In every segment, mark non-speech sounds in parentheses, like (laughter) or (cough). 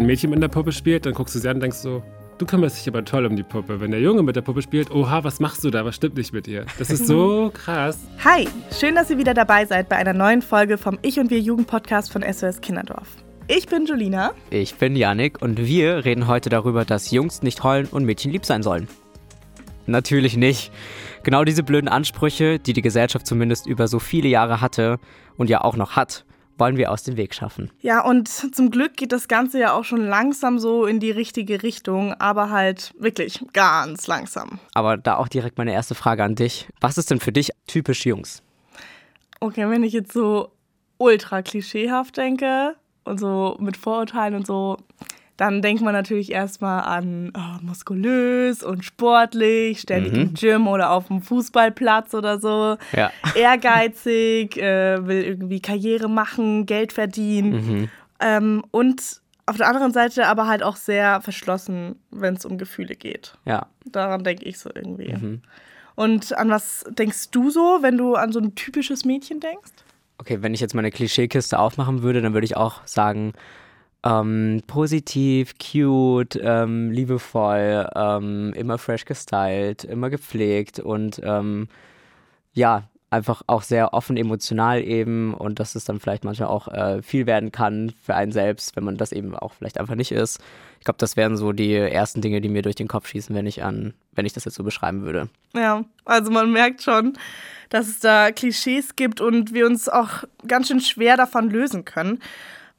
wenn ein Mädchen mit der Puppe spielt, dann guckst du sie an und denkst so, du kümmerst dich aber toll um die Puppe. Wenn der Junge mit der Puppe spielt, oha, was machst du da? Was stimmt nicht mit ihr? Das ist so (laughs) krass. Hi, schön, dass ihr wieder dabei seid bei einer neuen Folge vom Ich und Wir Jugendpodcast von SOS Kinderdorf. Ich bin Julina. Ich bin Yannick und wir reden heute darüber, dass Jungs nicht heulen und Mädchen lieb sein sollen. Natürlich nicht. Genau diese blöden Ansprüche, die die Gesellschaft zumindest über so viele Jahre hatte und ja auch noch hat, wollen wir aus dem Weg schaffen. Ja, und zum Glück geht das Ganze ja auch schon langsam so in die richtige Richtung, aber halt wirklich ganz langsam. Aber da auch direkt meine erste Frage an dich. Was ist denn für dich typisch Jungs? Okay, wenn ich jetzt so ultra klischeehaft denke und so mit Vorurteilen und so, dann denkt man natürlich erstmal an oh, muskulös und sportlich, ständig mhm. im Gym oder auf dem Fußballplatz oder so. Ja. Ehrgeizig, äh, will irgendwie Karriere machen, Geld verdienen. Mhm. Ähm, und auf der anderen Seite aber halt auch sehr verschlossen, wenn es um Gefühle geht. Ja. Daran denke ich so irgendwie. Mhm. Und an was denkst du so, wenn du an so ein typisches Mädchen denkst? Okay, wenn ich jetzt meine Klischeekiste aufmachen würde, dann würde ich auch sagen, ähm, positiv, cute, ähm, liebevoll, ähm, immer fresh gestylt, immer gepflegt und ähm, ja, einfach auch sehr offen emotional eben und dass es dann vielleicht manchmal auch äh, viel werden kann für einen selbst, wenn man das eben auch vielleicht einfach nicht ist. Ich glaube, das wären so die ersten Dinge, die mir durch den Kopf schießen, wenn ich an, wenn ich das jetzt so beschreiben würde. Ja, also man merkt schon, dass es da Klischees gibt und wir uns auch ganz schön schwer davon lösen können.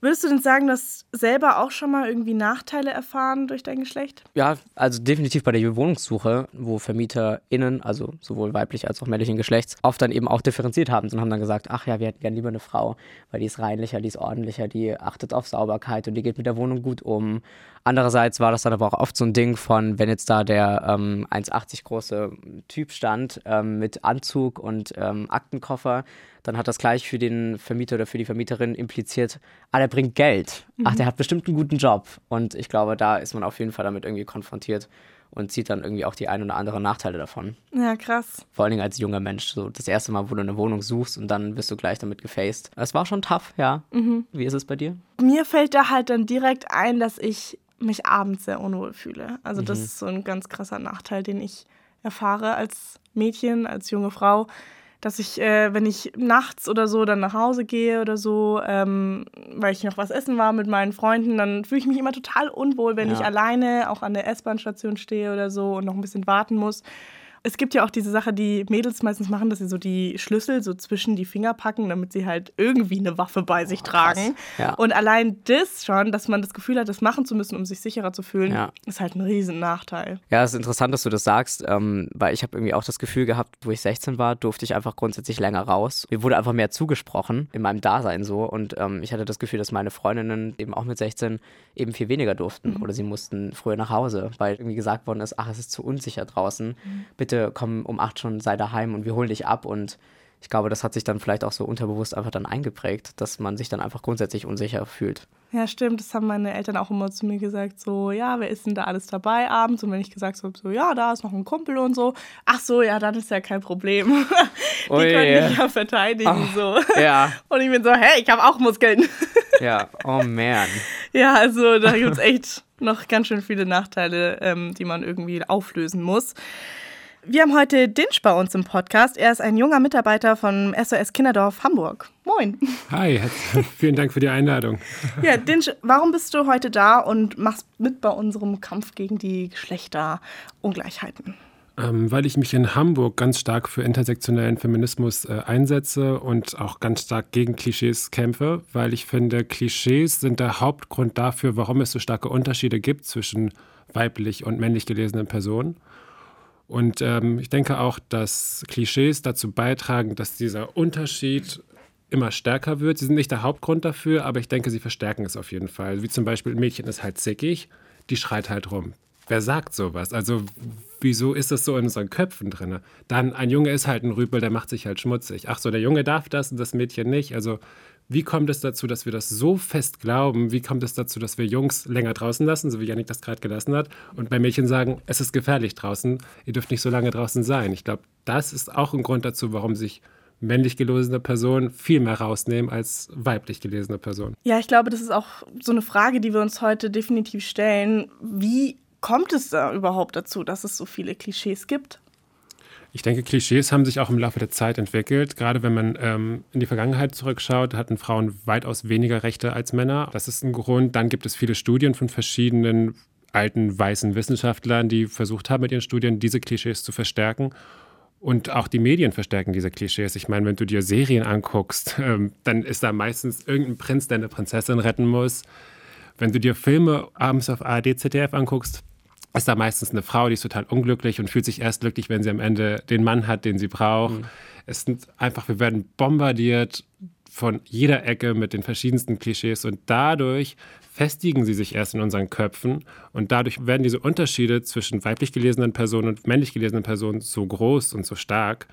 Würdest du denn sagen, dass selber auch schon mal irgendwie Nachteile erfahren durch dein Geschlecht? Ja, also definitiv bei der Wohnungssuche, wo VermieterInnen, also sowohl weiblich als auch männlichen Geschlechts, oft dann eben auch differenziert haben und haben dann gesagt, ach ja, wir hätten gerne lieber eine Frau, weil die ist reinlicher, die ist ordentlicher, die achtet auf Sauberkeit und die geht mit der Wohnung gut um. Andererseits war das dann aber auch oft so ein Ding von, wenn jetzt da der ähm, 1,80 große Typ stand ähm, mit Anzug und ähm, Aktenkoffer, dann hat das gleich für den Vermieter oder für die Vermieterin impliziert, der bringt Geld. Ach, der mhm. hat bestimmt einen guten Job. Und ich glaube, da ist man auf jeden Fall damit irgendwie konfrontiert und zieht dann irgendwie auch die ein oder andere Nachteile davon. Ja, krass. Vor allen Dingen als junger Mensch. So das erste Mal, wo du eine Wohnung suchst und dann bist du gleich damit gefaced. Es war schon tough, ja. Mhm. Wie ist es bei dir? Mir fällt da halt dann direkt ein, dass ich mich abends sehr unwohl fühle. Also, mhm. das ist so ein ganz krasser Nachteil, den ich erfahre als Mädchen, als junge Frau dass ich, äh, wenn ich nachts oder so dann nach Hause gehe oder so, ähm, weil ich noch was essen war mit meinen Freunden, dann fühle ich mich immer total unwohl, wenn ja. ich alleine auch an der S-Bahn-Station stehe oder so und noch ein bisschen warten muss. Es gibt ja auch diese Sache, die Mädels meistens machen, dass sie so die Schlüssel so zwischen die Finger packen, damit sie halt irgendwie eine Waffe bei sich oh, tragen. Ja. Und allein das schon, dass man das Gefühl hat, das machen zu müssen, um sich sicherer zu fühlen, ja. ist halt ein riesen Nachteil. Ja, es ist interessant, dass du das sagst, ähm, weil ich habe irgendwie auch das Gefühl gehabt, wo ich 16 war, durfte ich einfach grundsätzlich länger raus. Mir wurde einfach mehr zugesprochen in meinem Dasein so und ähm, ich hatte das Gefühl, dass meine Freundinnen eben auch mit 16 eben viel weniger durften mhm. oder sie mussten früher nach Hause, weil irgendwie gesagt worden ist, ach, es ist zu unsicher draußen. Mhm. Bitte bitte komm um acht schon, sei daheim und wir holen dich ab. Und ich glaube, das hat sich dann vielleicht auch so unterbewusst einfach dann eingeprägt, dass man sich dann einfach grundsätzlich unsicher fühlt. Ja, stimmt. Das haben meine Eltern auch immer zu mir gesagt. So, ja, wer ist denn da alles dabei abends? Und wenn ich gesagt habe, so, ja, da ist noch ein Kumpel und so. Ach so, ja, dann ist ja kein Problem. (laughs) Die können dich ja verteidigen. Oh, so. Ja. (laughs) Und ich bin so, hey, ich habe auch Muskeln. (laughs) Ja, oh man. ja, also da gibt es echt noch ganz schön viele Nachteile, ähm, die man irgendwie auflösen muss. Wir haben heute Dinsch bei uns im Podcast. Er ist ein junger Mitarbeiter von SOS Kinderdorf Hamburg. Moin. Hi, (laughs) vielen Dank für die Einladung. Ja, Dinsch, warum bist du heute da und machst mit bei unserem Kampf gegen die Geschlechterungleichheiten? Ähm, weil ich mich in Hamburg ganz stark für intersektionellen Feminismus äh, einsetze und auch ganz stark gegen Klischees kämpfe, weil ich finde, Klischees sind der Hauptgrund dafür, warum es so starke Unterschiede gibt zwischen weiblich und männlich gelesenen Personen. Und ähm, ich denke auch, dass Klischees dazu beitragen, dass dieser Unterschied immer stärker wird. Sie sind nicht der Hauptgrund dafür, aber ich denke, sie verstärken es auf jeden Fall. Wie zum Beispiel, ein Mädchen ist halt zickig, die schreit halt rum. Wer sagt sowas? Also, wieso ist das so in unseren Köpfen drin? Dann, ein Junge ist halt ein Rüpel, der macht sich halt schmutzig. Ach so, der Junge darf das und das Mädchen nicht. Also, wie kommt es dazu, dass wir das so fest glauben? Wie kommt es dazu, dass wir Jungs länger draußen lassen, so wie Janik das gerade gelassen hat, und bei Mädchen sagen, es ist gefährlich draußen, ihr dürft nicht so lange draußen sein? Ich glaube, das ist auch ein Grund dazu, warum sich männlich gelesene Person viel mehr rausnehmen als weiblich gelesene Person. Ja, ich glaube, das ist auch so eine Frage, die wir uns heute definitiv stellen. Wie kommt es da überhaupt dazu, dass es so viele Klischees gibt? Ich denke, Klischees haben sich auch im Laufe der Zeit entwickelt. Gerade wenn man ähm, in die Vergangenheit zurückschaut, hatten Frauen weitaus weniger Rechte als Männer. Das ist ein Grund. Dann gibt es viele Studien von verschiedenen alten weißen Wissenschaftlern, die versucht haben, mit ihren Studien diese Klischees zu verstärken. Und auch die Medien verstärken diese Klischees. Ich meine, wenn du dir Serien anguckst, (laughs) ähm, dann ist da meistens irgendein Prinz, der eine Prinzessin retten muss. Wenn du dir Filme abends auf ARD, ZDF anguckst, ist da meistens eine Frau, die ist total unglücklich und fühlt sich erst glücklich, wenn sie am Ende den Mann hat, den sie braucht. Mhm. Es sind einfach, wir werden bombardiert von jeder Ecke mit den verschiedensten Klischees und dadurch festigen sie sich erst in unseren Köpfen und dadurch werden diese Unterschiede zwischen weiblich gelesenen Personen und männlich gelesenen Personen so groß und so stark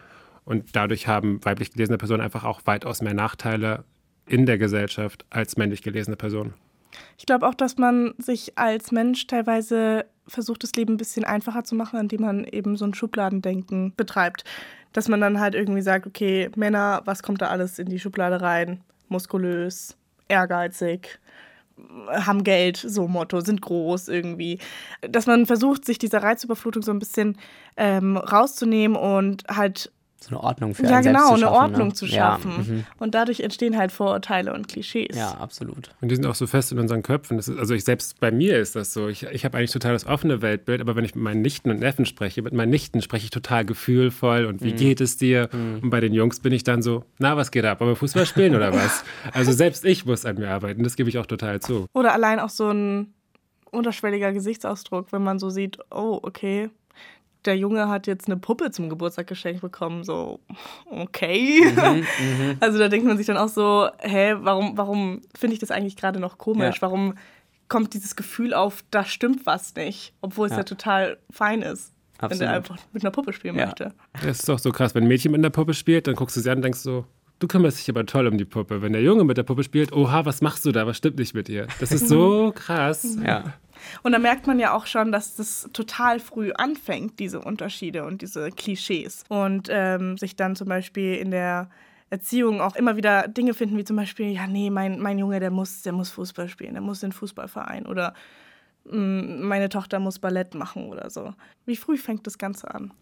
und dadurch haben weiblich gelesene Personen einfach auch weitaus mehr Nachteile in der Gesellschaft als männlich gelesene Personen. Ich glaube auch, dass man sich als Mensch teilweise versucht, das Leben ein bisschen einfacher zu machen, indem man eben so ein Schubladendenken betreibt. Dass man dann halt irgendwie sagt, okay, Männer, was kommt da alles in die Schublade rein? Muskulös, ehrgeizig, haben Geld, so Motto, sind groß irgendwie. Dass man versucht, sich dieser Reizüberflutung so ein bisschen ähm, rauszunehmen und halt so eine Ordnung für Ja, genau, eine schaffen, Ordnung ne? zu schaffen. Ja, mhm. und dadurch entstehen halt Vorurteile und Klischees. ja, absolut. Und die sind auch so fest in unseren Köpfen. Ist, also ich selbst bei mir ist das so. Ich, ich habe eigentlich total das offene Weltbild, aber wenn ich mit meinen Nichten und Neffen spreche, mit meinen Nichten spreche ich total gefühlvoll und wie mhm. geht es dir? Mhm. Und bei den Jungs bin ich dann so, na, was geht ab? Wollen wir Fußball spielen oder was? (laughs) Also selbst ich muss an mir arbeiten, das gebe ich auch total zu. Oder allein auch so ein unterschwelliger Gesichtsausdruck, wenn man so sieht, oh, okay, der Junge hat jetzt eine Puppe zum Geburtstag geschenkt bekommen. So, okay. Mhm, (laughs) mhm. also da denkt man sich dann auch so, hä, warum, warum finde ich das eigentlich gerade noch komisch? Ja. Warum kommt dieses Gefühl auf, da stimmt was nicht, obwohl es ja, ja total fein ist. Absolut. Wenn der einfach mit einer Puppe spielen ja. möchte. Das ist doch so krass. Wenn ein Mädchen mit einer Puppe spielt, dann guckst du sie an und denkst so, du kümmerst dich aber toll um die Puppe. Wenn der Junge mit der Puppe spielt, oha, was machst du da? Was stimmt nicht mit ihr? Das ist (laughs) so krass. Ja. Und da merkt man ja auch schon, dass das total früh anfängt, diese Unterschiede und diese Klischees. Und ähm, sich dann zum Beispiel in der Erziehung auch immer wieder Dinge finden, wie zum Beispiel, ja, nee, mein, mein Junge, der muss, der muss Fußball spielen, der muss den Fußballverein oder mm, meine Tochter muss Ballett machen oder so. Wie früh fängt das Ganze an?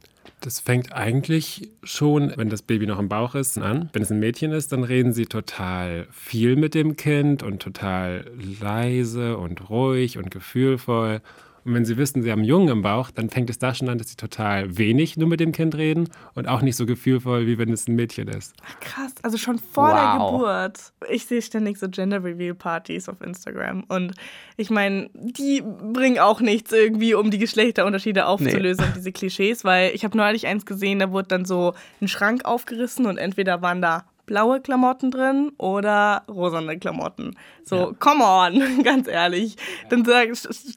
Das fängt eigentlich schon, wenn das Baby noch im Bauch ist, an. Wenn es ein Mädchen ist, dann reden sie total viel mit dem Kind und total leise und ruhig und gefühlvoll. Und wenn sie wissen, sie haben einen Jungen im Bauch, dann fängt es da schon an, dass sie total wenig nur mit dem Kind reden und auch nicht so gefühlvoll, wie wenn es ein Mädchen ist. Ach, krass, also schon vor wow. der Geburt. Ich sehe ständig so Gender Reveal Partys auf Instagram und ich meine, die bringen auch nichts irgendwie, um die Geschlechterunterschiede aufzulösen nee. und diese Klischees, weil ich habe neulich eins gesehen, da wurde dann so ein Schrank aufgerissen und entweder waren da blaue Klamotten drin oder rosane Klamotten. So, ja. come on, (laughs) ganz ehrlich. Dann sag,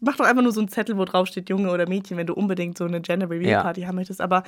mach doch einfach nur so einen Zettel, wo drauf steht Junge oder Mädchen, wenn du unbedingt so eine Gender Reveal Party ja. haben möchtest. Aber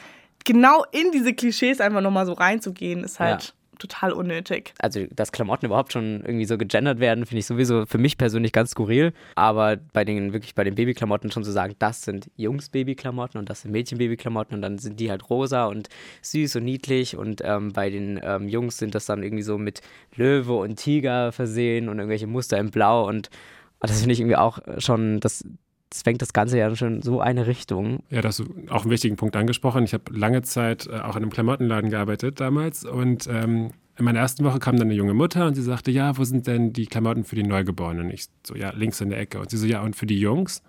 genau in diese Klischees einfach nochmal so reinzugehen, ist halt. Total unnötig. Also, dass Klamotten überhaupt schon irgendwie so gegendert werden, finde ich sowieso für mich persönlich ganz skurril. Aber bei den, wirklich bei den Babyklamotten schon zu sagen, das sind Jungs-Babyklamotten und das sind Mädchen-Babyklamotten und dann sind die halt rosa und süß und niedlich und ähm, bei den ähm, Jungs sind das dann irgendwie so mit Löwe und Tiger versehen und irgendwelche Muster in Blau und das finde ich irgendwie auch schon, das, zwängt das Ganze ja schon so eine Richtung. Ja, das ist auch einen wichtigen Punkt angesprochen. Ich habe lange Zeit äh, auch in einem Klamottenladen gearbeitet damals und ähm, in meiner ersten Woche kam dann eine junge Mutter und sie sagte, ja, wo sind denn die Klamotten für die Neugeborenen? Und ich so, ja, links in der Ecke. Und sie so, ja, und für die Jungs?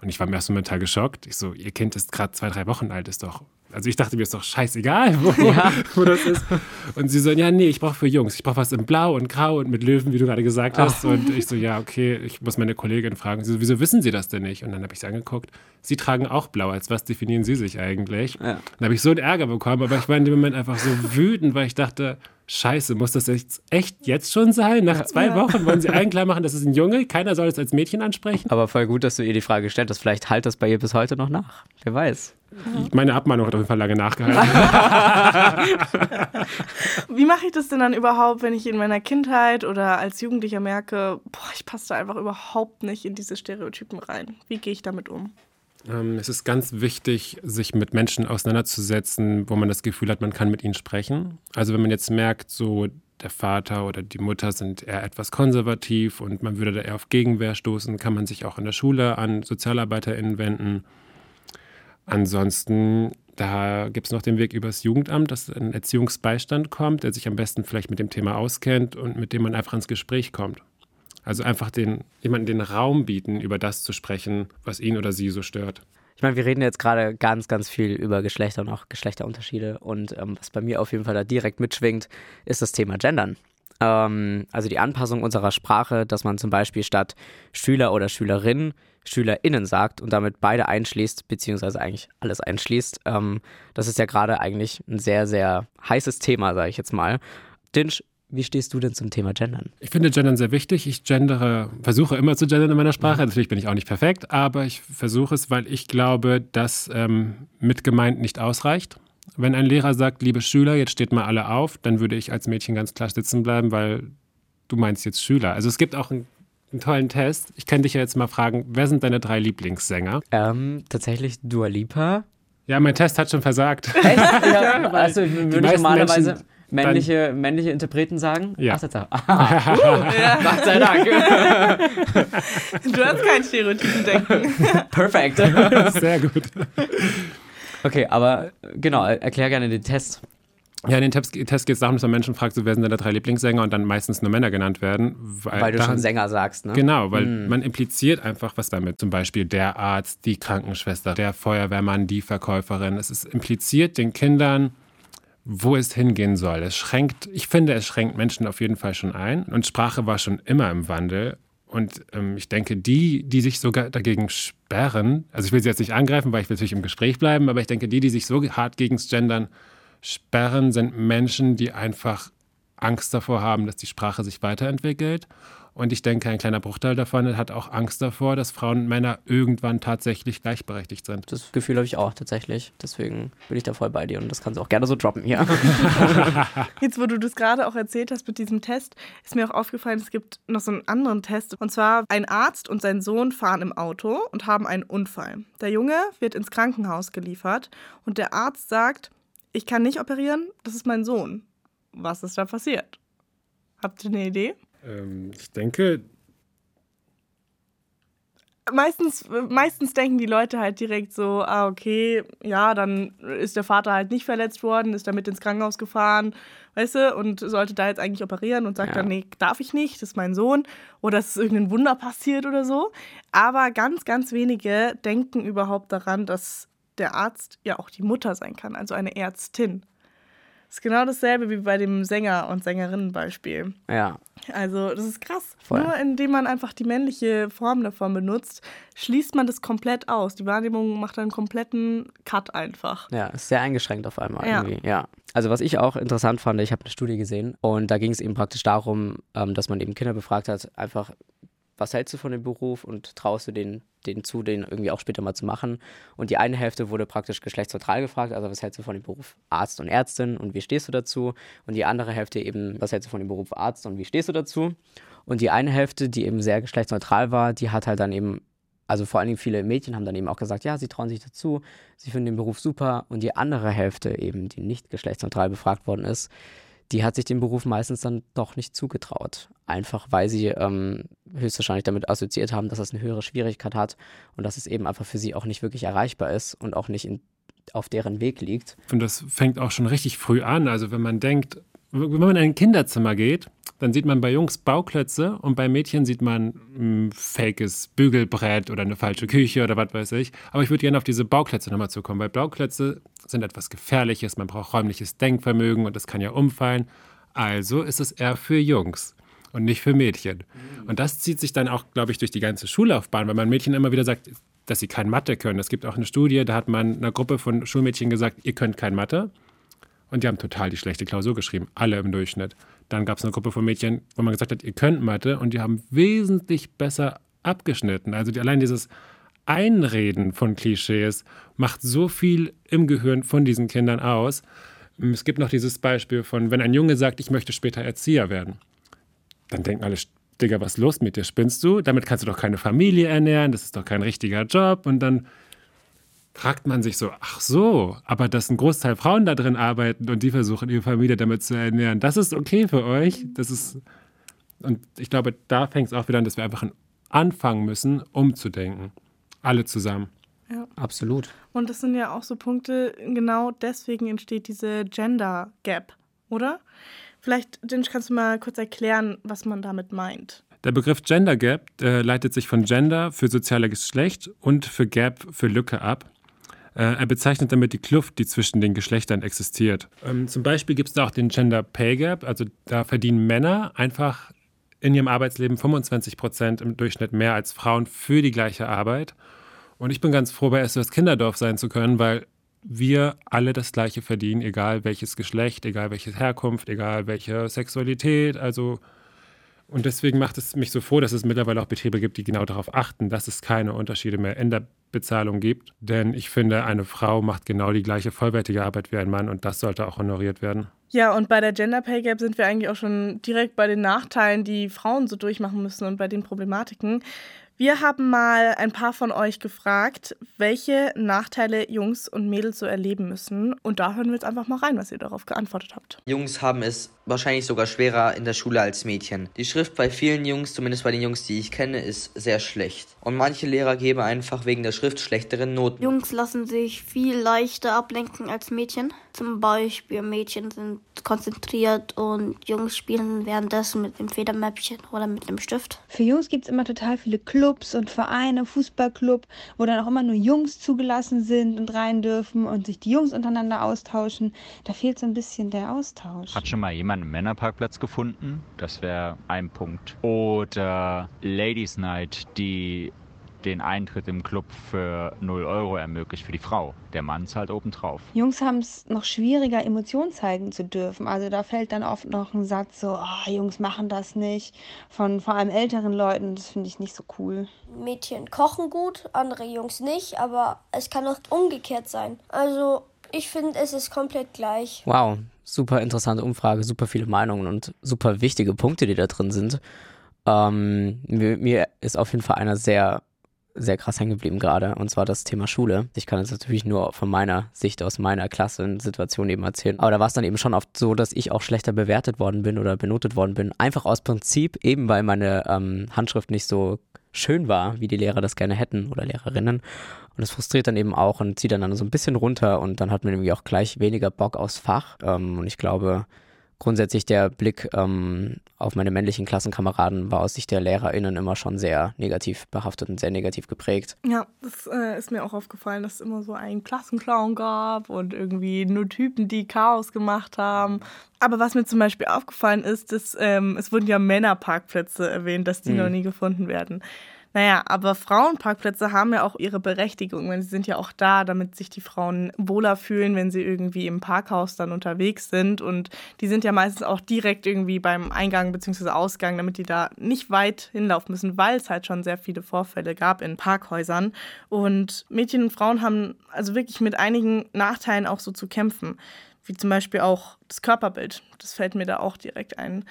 Und ich war im ersten Moment geschockt. Ich so, ihr Kind ist gerade zwei, drei Wochen alt, ist doch also ich dachte mir, ist doch scheißegal, (laughs) wo, ja. wo das ist. Und sie so, ja, nee, ich brauche für Jungs. Ich brauche was in Blau und Grau und mit Löwen, wie du gerade gesagt hast. Ach. Und ich so, ja, okay, ich muss meine Kollegin fragen. Sie so, wieso wissen Sie das denn nicht? Und dann habe ich sie angeguckt. Sie tragen auch Blau. Als was definieren Sie sich eigentlich? Ja. Dann habe ich so einen Ärger bekommen, aber ich war in dem Moment einfach so wütend, weil ich dachte, Scheiße, muss das jetzt echt jetzt schon sein? Nach zwei ja. Wochen wollen Sie (laughs) allen klar machen, das ist ein Junge? Keiner soll es als Mädchen ansprechen? Aber voll gut, dass du ihr die Frage gestellt hast. Vielleicht halt das bei ihr bis heute noch nach. Wer weiß. Meine Abmahnung hat auf jeden Fall lange nachgehalten. (laughs) Wie mache ich das denn dann überhaupt, wenn ich in meiner Kindheit oder als Jugendlicher merke, boah, ich passe da einfach überhaupt nicht in diese Stereotypen rein? Wie gehe ich damit um? Ähm, es ist ganz wichtig, sich mit Menschen auseinanderzusetzen, wo man das Gefühl hat, man kann mit ihnen sprechen. Also wenn man jetzt merkt, so der Vater oder die Mutter sind eher etwas konservativ und man würde da eher auf Gegenwehr stoßen, kann man sich auch in der Schule an SozialarbeiterInnen wenden. Ansonsten, da gibt es noch den Weg übers Jugendamt, dass ein Erziehungsbeistand kommt, der sich am besten vielleicht mit dem Thema auskennt und mit dem man einfach ins Gespräch kommt. Also einfach den, jemanden den Raum bieten, über das zu sprechen, was ihn oder sie so stört. Ich meine, wir reden jetzt gerade ganz, ganz viel über Geschlechter und auch Geschlechterunterschiede. Und ähm, was bei mir auf jeden Fall da direkt mitschwingt, ist das Thema Gendern. Ähm, also die Anpassung unserer Sprache, dass man zum Beispiel statt Schüler oder Schülerin SchülerInnen sagt und damit beide einschließt, beziehungsweise eigentlich alles einschließt. Ähm, das ist ja gerade eigentlich ein sehr, sehr heißes Thema, sage ich jetzt mal. Dinsch, wie stehst du denn zum Thema Gendern? Ich finde Gendern sehr wichtig. Ich gendere, versuche immer zu gendern in meiner Sprache. Natürlich bin ich auch nicht perfekt, aber ich versuche es, weil ich glaube, dass ähm, mit gemeint nicht ausreicht. Wenn ein Lehrer sagt, liebe Schüler, jetzt steht mal alle auf, dann würde ich als Mädchen ganz klar sitzen bleiben, weil du meinst jetzt Schüler. Also es gibt auch einen, einen tollen Test. Ich kann dich ja jetzt mal fragen, wer sind deine drei Lieblingssänger? Ähm, tatsächlich Dua Lipa. Ja, mein Test hat schon versagt. Echt? Ja, (laughs) also würde ich normalerweise... Menschen männliche, dann, männliche Interpreten sagen? Ja. Ach, Tatsache. (laughs) Aha. uh, ja. Gott sei Dank. (laughs) du hast kein Stereotypen denken. Perfekt. Sehr gut. Okay, aber genau, erklär gerne den Test. Ja, in den Test, geht es darum, dass man Menschen fragt, so, wer sind deine drei Lieblingssänger und dann meistens nur Männer genannt werden. Weil, weil du daran, schon Sänger sagst, ne? Genau, weil mm. man impliziert einfach was damit. Zum Beispiel der Arzt, die Krankenschwester, der Feuerwehrmann, die Verkäuferin. Es ist impliziert den Kindern, wo es hingehen soll. Es schränkt, ich finde, es schränkt Menschen auf jeden Fall schon ein. Und Sprache war schon immer im Wandel. Und ähm, ich denke, die, die sich sogar dagegen sperren, also ich will sie jetzt nicht angreifen, weil ich will natürlich im Gespräch bleiben, aber ich denke, die, die sich so hart gegen Gendern sperren, sind Menschen, die einfach Angst davor haben, dass die Sprache sich weiterentwickelt und ich denke, ein kleiner Bruchteil davon hat auch Angst davor, dass Frauen und Männer irgendwann tatsächlich gleichberechtigt sind. Das Gefühl habe ich auch tatsächlich. Deswegen bin ich da voll bei dir und das kannst du auch gerne so droppen hier. (laughs) Jetzt, wo du das gerade auch erzählt hast mit diesem Test, ist mir auch aufgefallen, es gibt noch so einen anderen Test. Und zwar, ein Arzt und sein Sohn fahren im Auto und haben einen Unfall. Der Junge wird ins Krankenhaus geliefert und der Arzt sagt, ich kann nicht operieren, das ist mein Sohn. Was ist da passiert? Habt ihr eine Idee? Ähm, ich denke. Meistens, meistens denken die Leute halt direkt so, ah, okay, ja, dann ist der Vater halt nicht verletzt worden, ist damit ins Krankenhaus gefahren, weißt du, und sollte da jetzt eigentlich operieren und sagt ja. dann, nee, darf ich nicht, das ist mein Sohn, oder es ist irgendein Wunder passiert oder so. Aber ganz, ganz wenige denken überhaupt daran, dass der Arzt ja auch die Mutter sein kann, also eine Ärztin. Das ist genau dasselbe wie bei dem Sänger- und Sängerinnenbeispiel. Ja. Also, das ist krass. Voll. Nur indem man einfach die männliche Form davon benutzt, schließt man das komplett aus. Die Wahrnehmung macht einen kompletten Cut einfach. Ja, ist sehr eingeschränkt auf einmal ja. irgendwie. Ja. Also, was ich auch interessant fand, ich habe eine Studie gesehen und da ging es eben praktisch darum, ähm, dass man eben Kinder befragt hat, einfach was hältst du von dem Beruf und traust du den, den zu, den irgendwie auch später mal zu machen? Und die eine Hälfte wurde praktisch geschlechtsneutral gefragt, also was hältst du von dem Beruf Arzt und Ärztin und wie stehst du dazu? Und die andere Hälfte eben, was hältst du von dem Beruf Arzt und wie stehst du dazu? Und die eine Hälfte, die eben sehr geschlechtsneutral war, die hat halt dann eben also vor allen Dingen viele Mädchen haben dann eben auch gesagt, ja, sie trauen sich dazu, sie finden den Beruf super. Und die andere Hälfte eben, die nicht geschlechtsneutral befragt worden ist, die hat sich den Beruf meistens dann doch nicht zugetraut. Einfach weil sie ähm, höchstwahrscheinlich damit assoziiert haben, dass das eine höhere Schwierigkeit hat und dass es eben einfach für sie auch nicht wirklich erreichbar ist und auch nicht in, auf deren Weg liegt. Und das fängt auch schon richtig früh an. Also wenn man denkt, wenn man in ein Kinderzimmer geht, dann sieht man bei Jungs Bauklötze und bei Mädchen sieht man ein fakes Bügelbrett oder eine falsche Küche oder was weiß ich. Aber ich würde gerne auf diese Bauklötze nochmal zukommen, weil Bauklötze sind etwas Gefährliches, man braucht räumliches Denkvermögen und das kann ja umfallen. Also ist es eher für Jungs und nicht für Mädchen. Und das zieht sich dann auch, glaube ich, durch die ganze Schullaufbahn, weil man Mädchen immer wieder sagt, dass sie kein Mathe können. Es gibt auch eine Studie, da hat man einer Gruppe von Schulmädchen gesagt, ihr könnt kein Mathe. Und die haben total die schlechte Klausur geschrieben, alle im Durchschnitt. Dann gab es eine Gruppe von Mädchen, wo man gesagt hat, ihr könnt Mathe und die haben wesentlich besser abgeschnitten. Also die, allein dieses Einreden von Klischees macht so viel im Gehirn von diesen Kindern aus. Es gibt noch dieses Beispiel von, wenn ein Junge sagt, ich möchte später Erzieher werden, dann denken alle, Digga, was ist los mit dir? Spinnst du? Damit kannst du doch keine Familie ernähren, das ist doch kein richtiger Job. Und dann fragt man sich so, ach so, aber dass ein Großteil Frauen da drin arbeiten und die versuchen, ihre Familie damit zu ernähren, das ist okay für euch. Das ist, und ich glaube, da fängt es auch wieder an, dass wir einfach anfangen müssen, umzudenken. Alle zusammen. Ja. Absolut. Und das sind ja auch so Punkte, genau deswegen entsteht diese Gender Gap, oder? Vielleicht, Jinj, kannst du mal kurz erklären, was man damit meint? Der Begriff Gender Gap äh, leitet sich von Gender für soziale Geschlecht und für Gap für Lücke ab. Äh, er bezeichnet damit die Kluft, die zwischen den Geschlechtern existiert. Ähm, zum Beispiel gibt es da auch den Gender Pay Gap, also da verdienen Männer einfach in ihrem Arbeitsleben 25 Prozent im Durchschnitt mehr als Frauen für die gleiche Arbeit. Und ich bin ganz froh, bei SOS Kinderdorf sein zu können, weil wir alle das Gleiche verdienen, egal welches Geschlecht, egal welche Herkunft, egal welche Sexualität. Also und deswegen macht es mich so froh, dass es mittlerweile auch Betriebe gibt, die genau darauf achten, dass es keine Unterschiede mehr in der Bezahlung gibt. Denn ich finde, eine Frau macht genau die gleiche vollwertige Arbeit wie ein Mann und das sollte auch honoriert werden. Ja, und bei der Gender Pay Gap sind wir eigentlich auch schon direkt bei den Nachteilen, die Frauen so durchmachen müssen und bei den Problematiken. Wir haben mal ein paar von euch gefragt, welche Nachteile Jungs und Mädels so erleben müssen. Und da hören wir jetzt einfach mal rein, was ihr darauf geantwortet habt. Jungs haben es wahrscheinlich sogar schwerer in der Schule als Mädchen. Die Schrift bei vielen Jungs, zumindest bei den Jungs, die ich kenne, ist sehr schlecht. Und manche Lehrer geben einfach wegen der Schrift schlechtere Noten. Jungs lassen sich viel leichter ablenken als Mädchen. Zum Beispiel Mädchen sind konzentriert und Jungs spielen währenddessen mit dem Federmäppchen oder mit dem Stift. Für Jungs gibt es immer total viele Clubs und Vereine, Fußballclub, wo dann auch immer nur Jungs zugelassen sind und rein dürfen und sich die Jungs untereinander austauschen. Da fehlt so ein bisschen der Austausch. Hat schon mal jemand einen Männerparkplatz gefunden? Das wäre ein Punkt. Oder Ladies Night, die den Eintritt im Club für 0 Euro ermöglicht für die Frau. Der Mann zahlt obendrauf. Jungs haben es noch schwieriger, Emotionen zeigen zu dürfen. Also da fällt dann oft noch ein Satz so, oh, Jungs machen das nicht, von vor allem älteren Leuten. Das finde ich nicht so cool. Mädchen kochen gut, andere Jungs nicht, aber es kann auch umgekehrt sein. Also ich finde, es ist komplett gleich. Wow, super interessante Umfrage, super viele Meinungen und super wichtige Punkte, die da drin sind. Ähm, mir, mir, ist auf jeden Fall einer sehr sehr krass hängen geblieben gerade, und zwar das Thema Schule. Ich kann jetzt natürlich nur von meiner Sicht aus meiner Klasse und Situation eben erzählen. Aber da war es dann eben schon oft so, dass ich auch schlechter bewertet worden bin oder benotet worden bin. Einfach aus Prinzip, eben weil meine ähm, Handschrift nicht so schön war, wie die Lehrer das gerne hätten oder Lehrerinnen. Und das frustriert dann eben auch und zieht dann, dann so ein bisschen runter und dann hat man irgendwie auch gleich weniger Bock aufs Fach. Ähm, und ich glaube, grundsätzlich der Blick ähm, auf meine männlichen Klassenkameraden war aus Sicht der LehrerInnen immer schon sehr negativ behaftet und sehr negativ geprägt. Ja, das äh, ist mir auch aufgefallen, dass es immer so einen Klassenclown gab und irgendwie nur Typen, die Chaos gemacht haben. Aber was mir zum Beispiel aufgefallen ist, dass ähm, es wurden ja Männerparkplätze erwähnt, dass die mhm. noch nie gefunden werden. Naja, aber Frauenparkplätze haben ja auch ihre Berechtigung. Sie sind ja auch da, damit sich die Frauen wohler fühlen, wenn sie irgendwie im Parkhaus dann unterwegs sind. Und die sind ja meistens auch direkt irgendwie beim Eingang bzw. Ausgang, damit die da nicht weit hinlaufen müssen, weil es halt schon sehr viele Vorfälle gab in Parkhäusern. Und Mädchen und Frauen haben also wirklich mit einigen Nachteilen auch so zu kämpfen. Wie zum Beispiel auch das Körperbild. Das fällt mir da auch direkt ein.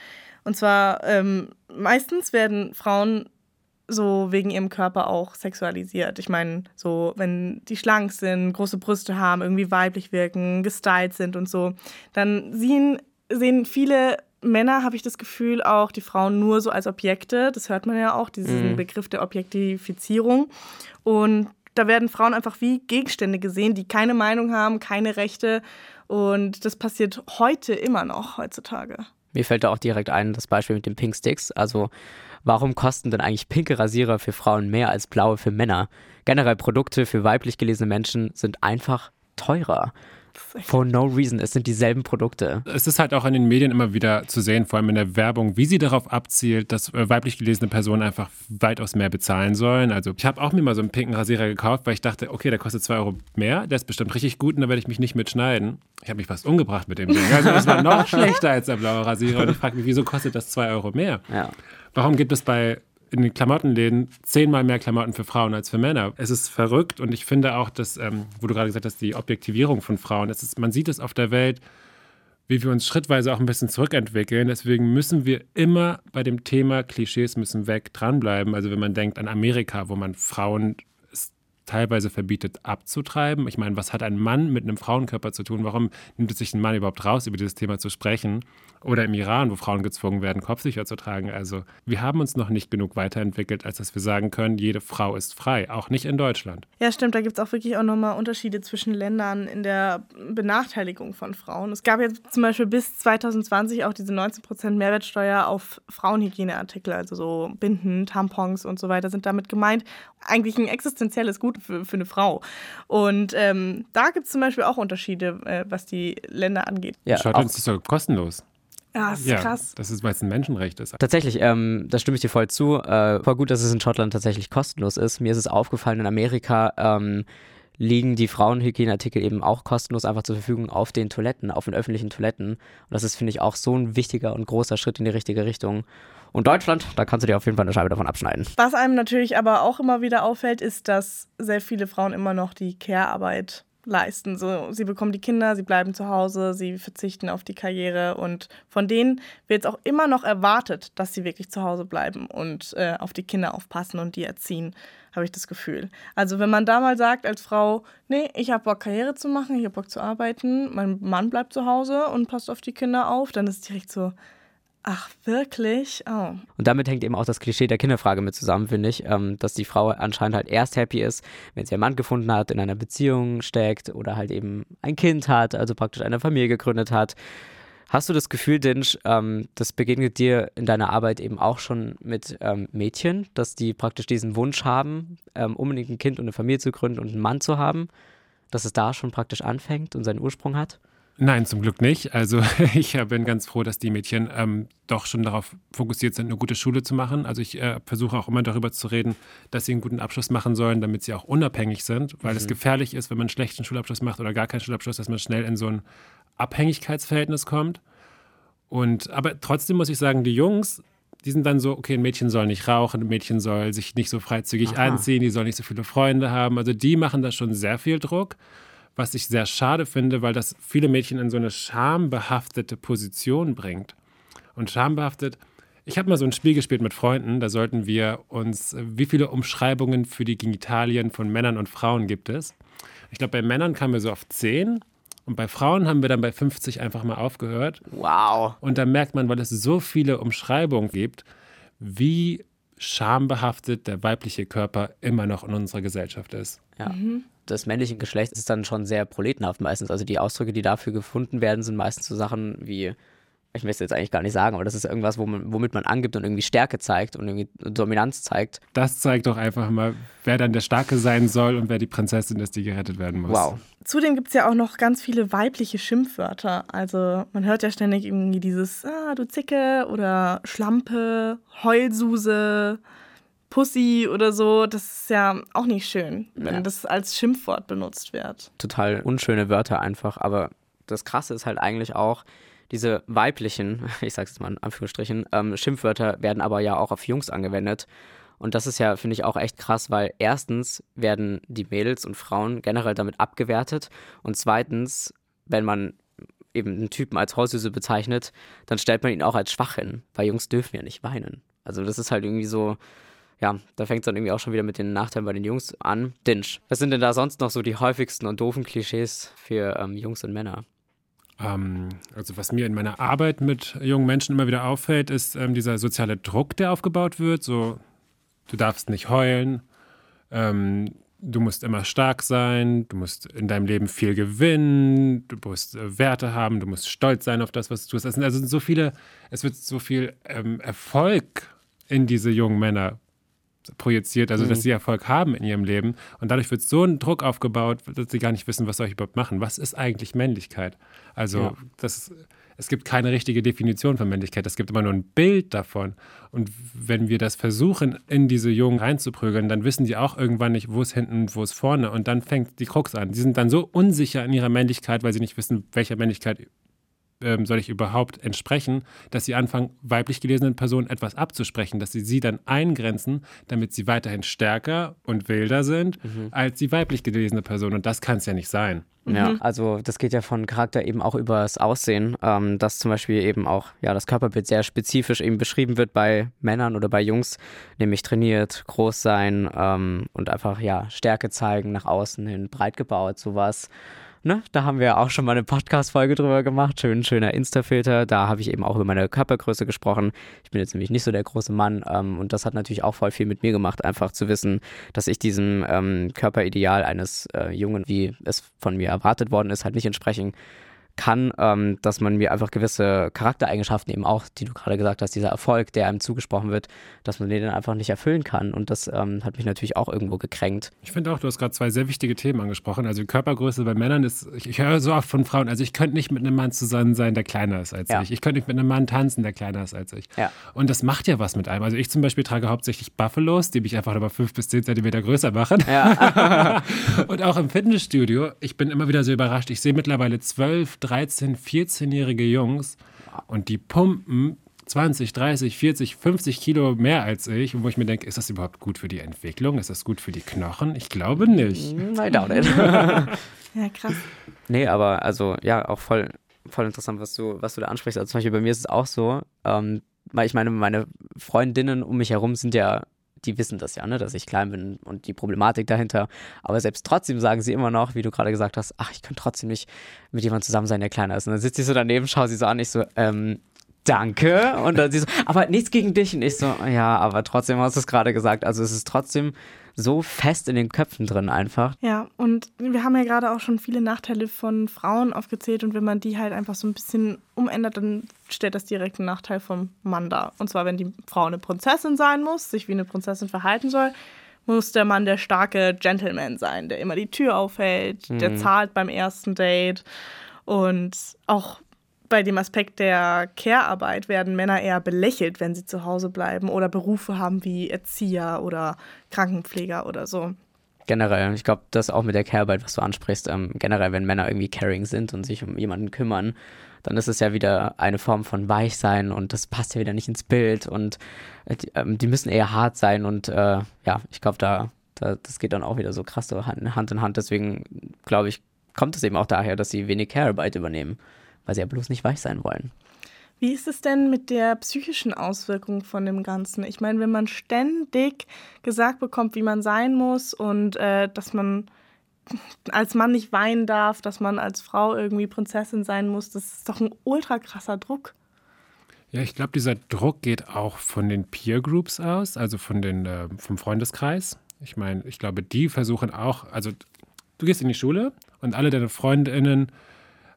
Und zwar ähm, meistens werden Frauen so wegen ihrem Körper auch sexualisiert. Ich meine, so, wenn die schlank sind, große Brüste haben, irgendwie weiblich wirken, gestylt sind und so, dann sehen, sehen viele Männer, habe ich das Gefühl, auch die Frauen nur so als Objekte. Das hört man ja auch, diesen mhm. Begriff der Objektifizierung. Und da werden Frauen einfach wie Gegenstände gesehen, die keine Meinung haben, keine Rechte. Und das passiert heute immer noch, heutzutage. Mir fällt da auch direkt ein, das Beispiel mit den Pink Sticks. Also warum kosten denn eigentlich pinke Rasierer für Frauen mehr als blaue für Männer? Generell Produkte für weiblich gelesene Menschen sind einfach teurer. (laughs) For no reason. Es sind dieselben Produkte. Es ist halt auch in den Medien immer wieder zu sehen, vor allem in der Werbung, wie sie darauf abzielt, dass äh, weiblich gelesene Personen einfach weitaus mehr bezahlen sollen. Also ich habe auch mir mal so einen pinken Rasierer gekauft, weil ich dachte, okay, der kostet 2 Euro mehr, der ist bestimmt richtig gut und da werde ich mich nicht mitschneiden. Ich habe mich fast umgebracht mit dem Ding. Also das war noch (laughs) schlechter als der blaue Rasierer und ich frage mich, wieso kostet das 2 Euro mehr? Ja. Warum gibt es bei in den Klamottenläden zehnmal mehr Klamotten für Frauen als für Männer. Es ist verrückt und ich finde auch, dass, ähm, wo du gerade gesagt hast, die Objektivierung von Frauen, es ist, man sieht es auf der Welt, wie wir uns schrittweise auch ein bisschen zurückentwickeln. Deswegen müssen wir immer bei dem Thema Klischees müssen weg dranbleiben. Also wenn man denkt an Amerika, wo man Frauen teilweise verbietet, abzutreiben. Ich meine, was hat ein Mann mit einem Frauenkörper zu tun? Warum nimmt es sich ein Mann überhaupt raus, über dieses Thema zu sprechen? Oder im Iran, wo Frauen gezwungen werden, Kopftücher zu tragen. Also wir haben uns noch nicht genug weiterentwickelt, als dass wir sagen können, jede Frau ist frei, auch nicht in Deutschland. Ja, stimmt. Da gibt es auch wirklich auch nochmal Unterschiede zwischen Ländern in der Benachteiligung von Frauen. Es gab jetzt zum Beispiel bis 2020 auch diese 19% Mehrwertsteuer auf Frauenhygieneartikel, also so Binden, Tampons und so weiter sind damit gemeint. Eigentlich ein existenzielles Gut für, für eine Frau. Und ähm, da gibt es zum Beispiel auch Unterschiede, äh, was die Länder angeht. Ja, Schottland ist das kostenlos. Ja, das ist ja, krass. Das ist, weil es ein Menschenrecht ist. Tatsächlich, ähm, da stimme ich dir voll zu. Äh, voll gut, dass es in Schottland tatsächlich kostenlos ist. Mir ist es aufgefallen, in Amerika ähm, liegen die Frauenhygieneartikel eben auch kostenlos einfach zur Verfügung auf den Toiletten, auf den öffentlichen Toiletten. Und das ist, finde ich, auch so ein wichtiger und großer Schritt in die richtige Richtung. Und Deutschland, da kannst du dir auf jeden Fall eine Scheibe davon abschneiden. Was einem natürlich aber auch immer wieder auffällt, ist, dass sehr viele Frauen immer noch die Care-Arbeit leisten. So, sie bekommen die Kinder, sie bleiben zu Hause, sie verzichten auf die Karriere und von denen wird es auch immer noch erwartet, dass sie wirklich zu Hause bleiben und äh, auf die Kinder aufpassen und die erziehen, habe ich das Gefühl. Also wenn man da mal sagt als Frau, nee, ich habe Bock Karriere zu machen, ich habe Bock zu arbeiten, mein Mann bleibt zu Hause und passt auf die Kinder auf, dann ist direkt so, Ach, wirklich? Oh. Und damit hängt eben auch das Klischee der Kinderfrage mit zusammen, finde ich, ähm, dass die Frau anscheinend halt erst happy ist, wenn sie einen Mann gefunden hat, in einer Beziehung steckt oder halt eben ein Kind hat, also praktisch eine Familie gegründet hat. Hast du das Gefühl, Dinch, ähm, das begegnet dir in deiner Arbeit eben auch schon mit ähm, Mädchen, dass die praktisch diesen Wunsch haben, ähm, unbedingt ein Kind und eine Familie zu gründen und einen Mann zu haben, dass es da schon praktisch anfängt und seinen Ursprung hat? Nein, zum Glück nicht. Also (laughs) ich bin ganz froh, dass die Mädchen ähm, doch schon darauf fokussiert sind, eine gute Schule zu machen. Also ich äh, versuche auch immer darüber zu reden, dass sie einen guten Abschluss machen sollen, damit sie auch unabhängig sind, weil mhm. es gefährlich ist, wenn man einen schlechten Schulabschluss macht oder gar keinen Schulabschluss, dass man schnell in so ein Abhängigkeitsverhältnis kommt. Und aber trotzdem muss ich sagen, die Jungs, die sind dann so, okay, ein Mädchen soll nicht rauchen, ein Mädchen soll sich nicht so freizügig Aha. anziehen, die soll nicht so viele Freunde haben. Also die machen da schon sehr viel Druck was ich sehr schade finde, weil das viele Mädchen in so eine schambehaftete Position bringt. Und schambehaftet, ich habe mal so ein Spiel gespielt mit Freunden, da sollten wir uns, wie viele Umschreibungen für die Genitalien von Männern und Frauen gibt es? Ich glaube, bei Männern kamen wir so auf 10 und bei Frauen haben wir dann bei 50 einfach mal aufgehört. Wow. Und da merkt man, weil es so viele Umschreibungen gibt, wie schambehaftet der weibliche Körper immer noch in unserer Gesellschaft ist. Ja. Mhm des männlichen Geschlechts ist dann schon sehr proletenhaft meistens. Also die Ausdrücke, die dafür gefunden werden, sind meistens so Sachen wie, ich will es jetzt eigentlich gar nicht sagen, aber das ist irgendwas, wo man, womit man angibt und irgendwie Stärke zeigt und irgendwie Dominanz zeigt. Das zeigt doch einfach mal, wer dann der Starke sein soll und wer die Prinzessin ist, die gerettet werden muss. Wow. Zudem gibt es ja auch noch ganz viele weibliche Schimpfwörter. Also man hört ja ständig irgendwie dieses, ah, du Zicke oder Schlampe, Heulsuse. Pussy oder so, das ist ja auch nicht schön, wenn ja. das als Schimpfwort benutzt wird. Total unschöne Wörter einfach, aber das Krasse ist halt eigentlich auch, diese weiblichen, (laughs) ich sag's jetzt mal in Anführungsstrichen, ähm, Schimpfwörter werden aber ja auch auf Jungs angewendet. Und das ist ja, finde ich, auch echt krass, weil erstens werden die Mädels und Frauen generell damit abgewertet und zweitens, wenn man eben einen Typen als Hausüse bezeichnet, dann stellt man ihn auch als schwach hin, weil Jungs dürfen ja nicht weinen. Also das ist halt irgendwie so, ja, da fängt es dann irgendwie auch schon wieder mit den Nachteilen bei den Jungs an. Dinsch, was sind denn da sonst noch so die häufigsten und doofen Klischees für ähm, Jungs und Männer? Ähm, also was mir in meiner Arbeit mit jungen Menschen immer wieder auffällt, ist ähm, dieser soziale Druck, der aufgebaut wird. So, du darfst nicht heulen, ähm, du musst immer stark sein, du musst in deinem Leben viel gewinnen, du musst äh, Werte haben, du musst stolz sein auf das, was du tust. Also so viele, es wird so viel ähm, Erfolg in diese jungen Männer projiziert, also dass mhm. sie Erfolg haben in ihrem Leben. Und dadurch wird so ein Druck aufgebaut, dass sie gar nicht wissen, was soll ich überhaupt machen. Was ist eigentlich Männlichkeit? Also ja. das, es gibt keine richtige Definition von Männlichkeit. Es gibt immer nur ein Bild davon. Und wenn wir das versuchen, in diese Jungen reinzuprügeln, dann wissen die auch irgendwann nicht, wo es hinten und wo es vorne. Und dann fängt die Krux an. Die sind dann so unsicher in ihrer Männlichkeit, weil sie nicht wissen, welcher Männlichkeit ähm, soll ich überhaupt entsprechen, dass sie anfangen, weiblich gelesenen Personen etwas abzusprechen, dass sie sie dann eingrenzen, damit sie weiterhin stärker und wilder sind mhm. als die weiblich gelesene Person. Und das kann es ja nicht sein. Ja, mhm. also das geht ja von Charakter eben auch über das Aussehen, ähm, dass zum Beispiel eben auch ja, das Körperbild sehr spezifisch eben beschrieben wird bei Männern oder bei Jungs, nämlich trainiert, groß sein ähm, und einfach ja Stärke zeigen, nach außen hin, breit gebaut, sowas. Ne? Da haben wir auch schon mal eine Podcast-Folge drüber gemacht. Schön, schöner Insta-Filter. Da habe ich eben auch über meine Körpergröße gesprochen. Ich bin jetzt nämlich nicht so der große Mann ähm, und das hat natürlich auch voll viel mit mir gemacht, einfach zu wissen, dass ich diesem ähm, Körperideal eines äh, Jungen, wie es von mir erwartet worden ist, halt nicht entsprechen kann, ähm, dass man mir einfach gewisse Charaktereigenschaften eben auch, die du gerade gesagt hast, dieser Erfolg, der einem zugesprochen wird, dass man den dann einfach nicht erfüllen kann. Und das ähm, hat mich natürlich auch irgendwo gekränkt. Ich finde auch, du hast gerade zwei sehr wichtige Themen angesprochen. Also die Körpergröße bei Männern ist, ich, ich höre so oft von Frauen, also ich könnte nicht mit einem Mann zusammen sein, der kleiner ist als ja. ich. Ich könnte nicht mit einem Mann tanzen, der kleiner ist als ich. Ja. Und das macht ja was mit einem. Also ich zum Beispiel trage hauptsächlich Buffalos, die mich einfach über fünf bis zehn Zentimeter größer machen. Ja. (laughs) Und auch im Fitnessstudio, ich bin immer wieder so überrascht. Ich sehe mittlerweile zwölf, 13, 14-jährige Jungs und die pumpen 20, 30, 40, 50 Kilo mehr als ich. Und wo ich mir denke, ist das überhaupt gut für die Entwicklung? Ist das gut für die Knochen? Ich glaube nicht. I doubt it. (laughs) ja, krass. Nee, aber also ja, auch voll, voll interessant, was du, was du da ansprichst. Also zum Beispiel bei mir ist es auch so, ähm, weil ich meine, meine Freundinnen um mich herum sind ja die wissen das ja, ne, dass ich klein bin und die Problematik dahinter. Aber selbst trotzdem sagen sie immer noch, wie du gerade gesagt hast, ach, ich kann trotzdem nicht mit jemandem zusammen sein, der kleiner ist. Und dann sitze ich so daneben, schaue sie so an, ich so, ähm, danke. Und dann sie so, aber nichts gegen dich. Und ich so, ja, aber trotzdem hast du es gerade gesagt. Also es ist trotzdem so fest in den Köpfen drin einfach. Ja, und wir haben ja gerade auch schon viele Nachteile von Frauen aufgezählt und wenn man die halt einfach so ein bisschen umändert, dann stellt das direkt einen Nachteil vom Mann dar. Und zwar, wenn die Frau eine Prinzessin sein muss, sich wie eine Prinzessin verhalten soll, muss der Mann der starke Gentleman sein, der immer die Tür aufhält, mhm. der zahlt beim ersten Date und auch bei dem Aspekt der Care-Arbeit werden Männer eher belächelt, wenn sie zu Hause bleiben oder Berufe haben wie Erzieher oder Krankenpfleger oder so. Generell, ich glaube, das auch mit der Care-Arbeit, was du ansprichst, ähm, generell, wenn Männer irgendwie caring sind und sich um jemanden kümmern, dann ist es ja wieder eine Form von Weichsein und das passt ja wieder nicht ins Bild und äh, die, ähm, müssen eher hart sein und äh, ja, ich glaube, da, da, das geht dann auch wieder so krass so Hand in Hand. Deswegen glaube ich, kommt es eben auch daher, dass sie wenig Care-Arbeit übernehmen weil sie ja bloß nicht weich sein wollen. Wie ist es denn mit der psychischen Auswirkung von dem Ganzen? Ich meine, wenn man ständig gesagt bekommt, wie man sein muss und äh, dass man (laughs) als Mann nicht weinen darf, dass man als Frau irgendwie Prinzessin sein muss, das ist doch ein ultra krasser Druck. Ja, ich glaube, dieser Druck geht auch von den Peer Groups aus, also von den, äh, vom Freundeskreis. Ich meine, ich glaube, die versuchen auch, also du gehst in die Schule und alle deine Freundinnen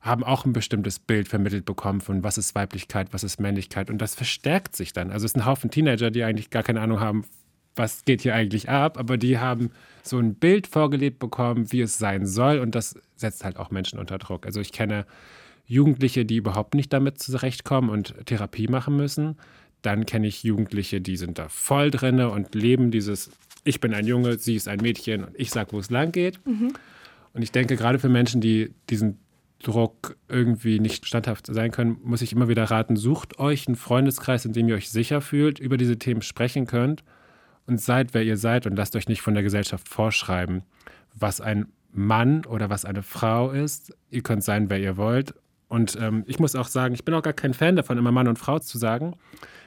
haben auch ein bestimmtes Bild vermittelt bekommen von was ist Weiblichkeit, was ist Männlichkeit. Und das verstärkt sich dann. Also es sind ein Haufen Teenager, die eigentlich gar keine Ahnung haben, was geht hier eigentlich ab, aber die haben so ein Bild vorgelebt bekommen, wie es sein soll. Und das setzt halt auch Menschen unter Druck. Also ich kenne Jugendliche, die überhaupt nicht damit zurechtkommen und Therapie machen müssen. Dann kenne ich Jugendliche, die sind da voll drinne und leben dieses, ich bin ein Junge, sie ist ein Mädchen und ich sag, wo es lang geht. Mhm. Und ich denke, gerade für Menschen, die diesen Druck irgendwie nicht standhaft sein können, muss ich immer wieder raten, sucht euch einen Freundeskreis, in dem ihr euch sicher fühlt, über diese Themen sprechen könnt und seid, wer ihr seid und lasst euch nicht von der Gesellschaft vorschreiben, was ein Mann oder was eine Frau ist. Ihr könnt sein, wer ihr wollt. Und ähm, ich muss auch sagen, ich bin auch gar kein Fan davon, immer Mann und Frau zu sagen.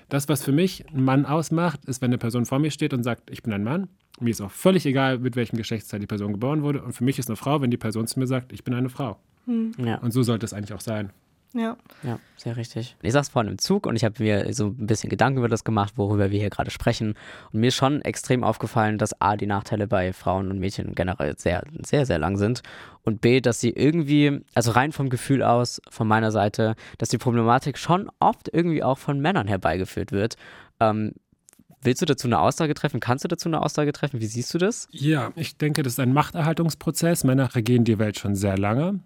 Das, was für mich einen Mann ausmacht, ist, wenn eine Person vor mir steht und sagt, ich bin ein Mann. Mir ist auch völlig egal, mit welchem Geschlechtsteil die Person geboren wurde. Und für mich ist eine Frau, wenn die Person zu mir sagt, ich bin eine Frau. Hm. Ja. Und so sollte es eigentlich auch sein. Ja. Ja, sehr richtig. Ich saß vorhin im Zug und ich habe mir so ein bisschen Gedanken über das gemacht, worüber wir hier gerade sprechen. Und mir ist schon extrem aufgefallen, dass A, die Nachteile bei Frauen und Mädchen generell sehr, sehr, sehr lang sind. Und B, dass sie irgendwie, also rein vom Gefühl aus, von meiner Seite, dass die Problematik schon oft irgendwie auch von Männern herbeigeführt wird. Ähm, Willst du dazu eine Aussage treffen? Kannst du dazu eine Aussage treffen? Wie siehst du das? Ja, ich denke, das ist ein Machterhaltungsprozess. Männer regieren die Welt schon sehr lange.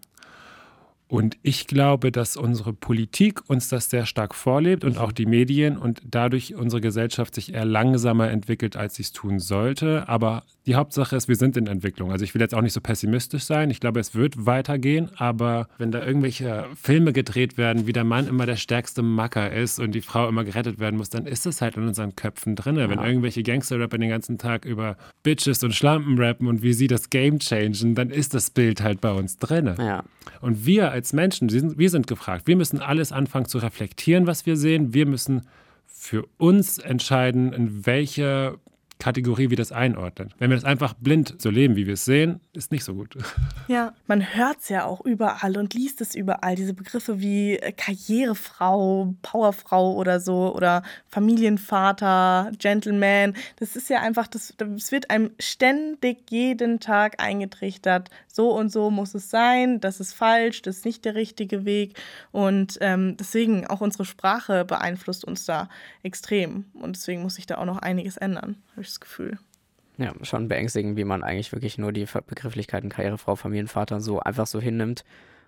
Und ich glaube, dass unsere Politik uns das sehr stark vorlebt und auch die Medien und dadurch unsere Gesellschaft sich eher langsamer entwickelt, als sie es tun sollte. Aber Die Hauptsache ist, wir sind in Entwicklung. Also ich will jetzt auch nicht so pessimistisch sein. Ich glaube, es wird weitergehen, aber wenn da irgendwelche Filme gedreht werden, wie der Mann immer der stärkste Macker ist und die Frau immer gerettet werden muss, dann ist es halt in unseren Köpfen drin. Ja. Wenn irgendwelche Gangster-Rapper den ganzen Tag über Bitches und Schlampen rappen und wie sie das Game changen, dann ist das Bild halt bei uns drin. Ja. Und wir als Menschen, wir sind gefragt. Wir müssen alles anfangen zu reflektieren, was wir sehen. Wir müssen für uns entscheiden, in welche Kategorie wir das einordnen. Wenn wir das einfach blind so leben, wie wir es sehen, ist nicht so gut. (laughs) Ja, man hört es ja auch überall und liest es überall. Diese Begriffe wie äh, Karrierefrau, Powerfrau oder so oder Familienvater, Gentleman. Das ist ja einfach, das, das wird einem ständig jeden Tag eingetrichtert. So und so muss es sein, das ist falsch, das ist nicht der richtige Weg. Und ähm, deswegen auch unsere Sprache beeinflusst uns da extrem. Und deswegen muss sich da auch noch einiges ändern habe ich das Gefühl. Ja, schon beängstigend, wie man eigentlich wirklich nur die Begrifflichkeiten Karrierefrau, Familienvater so einfach so hinnimmt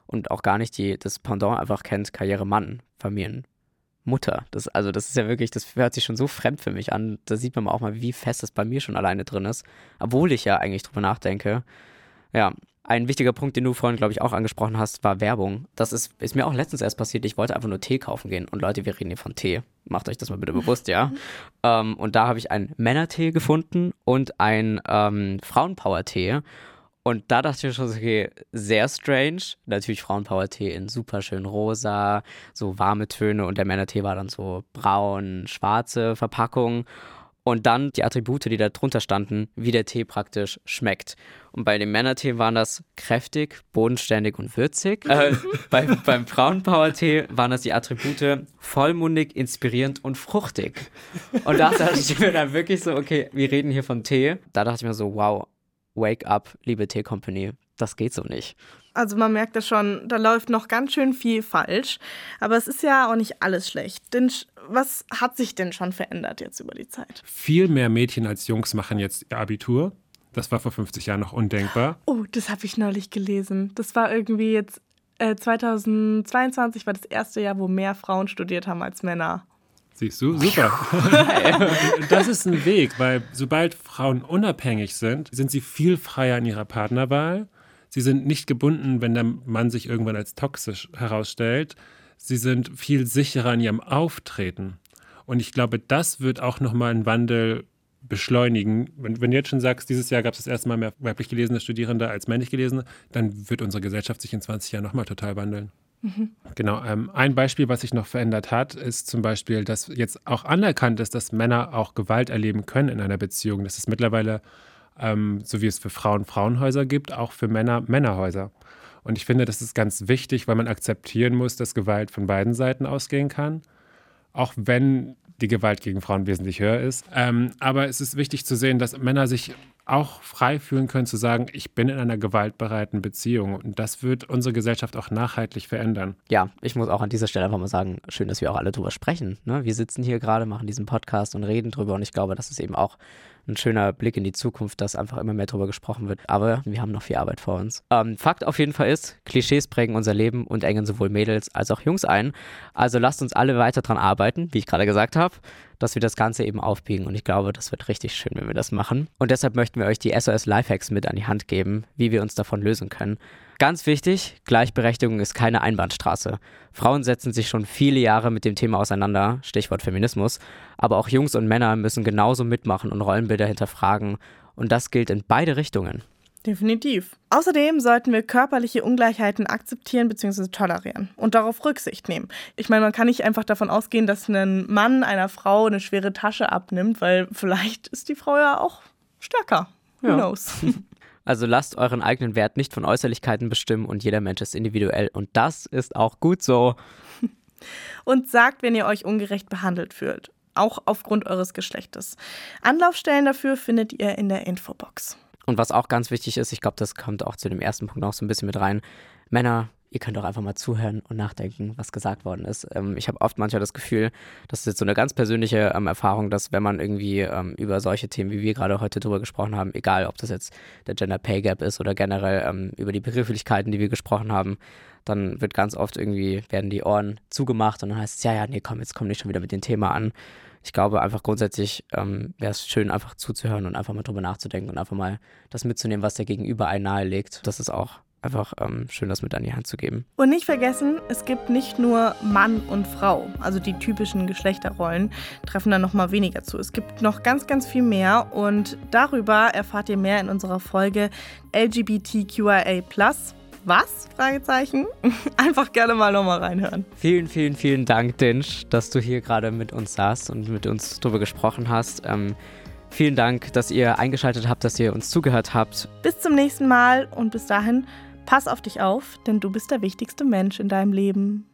und auch gar nicht die, das Pendant einfach kennt, Karrieremann, Familienmutter. Das, also das ist ja wirklich, das hört sich schon so fremd für mich an. Da sieht man auch mal, wie fest das bei mir schon alleine drin ist. Obwohl ich ja eigentlich drüber nachdenke. Ja, ein wichtiger Punkt, den du vorhin, glaube ich, auch angesprochen hast, war Werbung. Das ist, ist mir auch letztens erst passiert. Ich wollte einfach nur Tee kaufen gehen. Und Leute, wir reden hier von Tee. Macht euch das mal bitte bewusst, ja. ähm, und da habe ich einen Männertee gefunden und einen ähm, Frauenpower-Tee. Und da dachte ich schon, okay, sehr strange. Natürlich Frauenpower-Tee in super schön rosa, so warme Töne. Und der Männertee war dann so braun, schwarze Verpackung und dann die Attribute, die da drunter standen, wie der Tee praktisch schmeckt. Und bei dem Männertee waren das kräftig, bodenständig und würzig. (laughs) Äh, bei, beim Frauenpower-Tee waren das die Attribute vollmundig, inspirierend und fruchtig. Und da dachte ich mir dann wirklich so, okay, wir reden hier von Tee. Da dachte ich mir so, wow, wake up, liebe Tee Company. Das geht so nicht. Also man merkt ja schon, da läuft noch ganz schön viel falsch. Aber es ist ja auch nicht alles schlecht. Denn was hat sich denn schon verändert jetzt über die Zeit? Viel mehr Mädchen als Jungs machen jetzt ihr Abitur. Das war vor 50 Jahren noch undenkbar. Oh, das habe ich neulich gelesen. Das war irgendwie jetzt äh, 2022 war das erste Jahr, wo mehr Frauen studiert haben als Männer. Siehst du, super. (laughs) (laughs) das ist ein Weg, weil sobald Frauen unabhängig sind, sind sie viel freier in ihrer Partnerwahl. Sie sind nicht gebunden, wenn der Mann sich irgendwann als toxisch herausstellt. Sie sind viel sicherer in ihrem Auftreten. Und ich glaube, das wird auch nochmal einen Wandel beschleunigen. Wenn, wenn, du jetzt schon sagst, dieses Jahr gab es das erste Mal mehr weiblich gelesene Studierende als männlich gelesene, dann wird unsere Gesellschaft sich in 20 Jahren nochmal total wandeln. Mhm. Genau. Ähm, ein Beispiel, was sich noch verändert hat, ist zum Beispiel, dass jetzt auch anerkannt ist, dass Männer auch Gewalt erleben können in einer Beziehung. Das ist mittlerweile ähm, so wie es für Frauen Frauenhäuser gibt, auch für Männer Männerhäuser. Und ich finde, das ist ganz wichtig, weil man akzeptieren muss, dass Gewalt von beiden Seiten ausgehen kann. Auch wenn die Gewalt gegen Frauen wesentlich höher ist. Ähm, aber es ist wichtig zu sehen, dass Männer sich auch frei fühlen können zu sagen, ich bin in einer gewaltbereiten Beziehung. Und das wird unsere Gesellschaft auch nachhaltig verändern. Ja, ich muss auch an dieser Stelle einfach mal sagen, schön, dass wir auch alle drüber sprechen. Ne? Wir sitzen hier gerade, machen diesen Podcast und reden drüber. Und ich glaube, das ist eben auch ein schöner Blick in die Zukunft, dass einfach immer mehr darüber gesprochen wird. Aber wir haben noch viel Arbeit vor uns. Ähm, Fakt auf jeden Fall ist, Klischees prägen unser Leben und engen sowohl Mädels als auch Jungs ein. Also lasst uns alle weiter dran arbeiten, wie ich gerade gesagt habe, dass wir das Ganze eben aufbiegen. Und ich glaube, das wird richtig schön, wenn wir das machen. Und deshalb möchten wir euch die SOS Lifehacks mit an die Hand geben, wie wir uns davon lösen können. Ganz wichtig, Gleichberechtigung ist keine Einbahnstraße. Frauen setzen sich schon viele Jahre mit dem Thema auseinander, Stichwort Feminismus, aber auch Jungs und Männer müssen genauso mitmachen und Rollenbilder hinterfragen. Und das gilt in beide Richtungen. Definitiv. Außerdem sollten wir körperliche Ungleichheiten akzeptieren bzw. tolerieren und darauf Rücksicht nehmen. Ich meine, man kann nicht einfach davon ausgehen, dass ein Mann einer Frau eine schwere Tasche abnimmt, weil vielleicht ist die Frau ja auch stärker. Who ja. knows? (laughs) Also lasst euren eigenen Wert nicht von Äußerlichkeiten bestimmen und jeder Mensch ist individuell und das ist auch gut so. (laughs) Und sagt, wenn ihr euch ungerecht behandelt fühlt, auch aufgrund eures Geschlechtes. Anlaufstellen dafür findet ihr in der Infobox. Und was auch ganz wichtig ist, ich glaube, das kommt auch zu dem ersten Punkt noch so ein bisschen mit rein. Männer, ihr könnt auch einfach mal zuhören und nachdenken, was gesagt worden ist. Ähm, ich habe oft manchmal das Gefühl, das ist jetzt so eine ganz persönliche ähm, Erfahrung, dass wenn man irgendwie ähm, über solche Themen, wie wir gerade heute drüber gesprochen haben, egal ob das jetzt der Gender Pay Gap ist oder generell ähm, über die Begrifflichkeiten, die wir gesprochen haben, dann wird ganz oft irgendwie, werden die Ohren zugemacht und dann heißt es, ja, ja, nee, komm, jetzt komm nicht schon wieder mit dem Thema an. Ich glaube einfach grundsätzlich ähm, wäre es schön, einfach zuzuhören und einfach mal drüber nachzudenken und einfach mal das mitzunehmen, was der Gegenüber einen nahelegt. Das ist auch einfach ähm, schön, das mit an die Hand zu geben. Und nicht vergessen, es gibt nicht nur Mann und Frau, also die typischen Geschlechterrollen treffen da noch mal weniger zu. Es gibt noch ganz, ganz viel mehr und darüber erfahrt ihr mehr in unserer Folge LGBTQIA+ was? Fragezeichen. (laughs) Einfach gerne mal nochmal reinhören. Vielen, vielen, vielen Dank, Dinch, dass du hier gerade mit uns saßt und mit uns darüber gesprochen hast. Ähm, vielen Dank, dass ihr eingeschaltet habt, dass ihr uns zugehört habt. Bis zum nächsten Mal und bis dahin, pass auf dich auf, denn du bist der wichtigste Mensch in deinem Leben.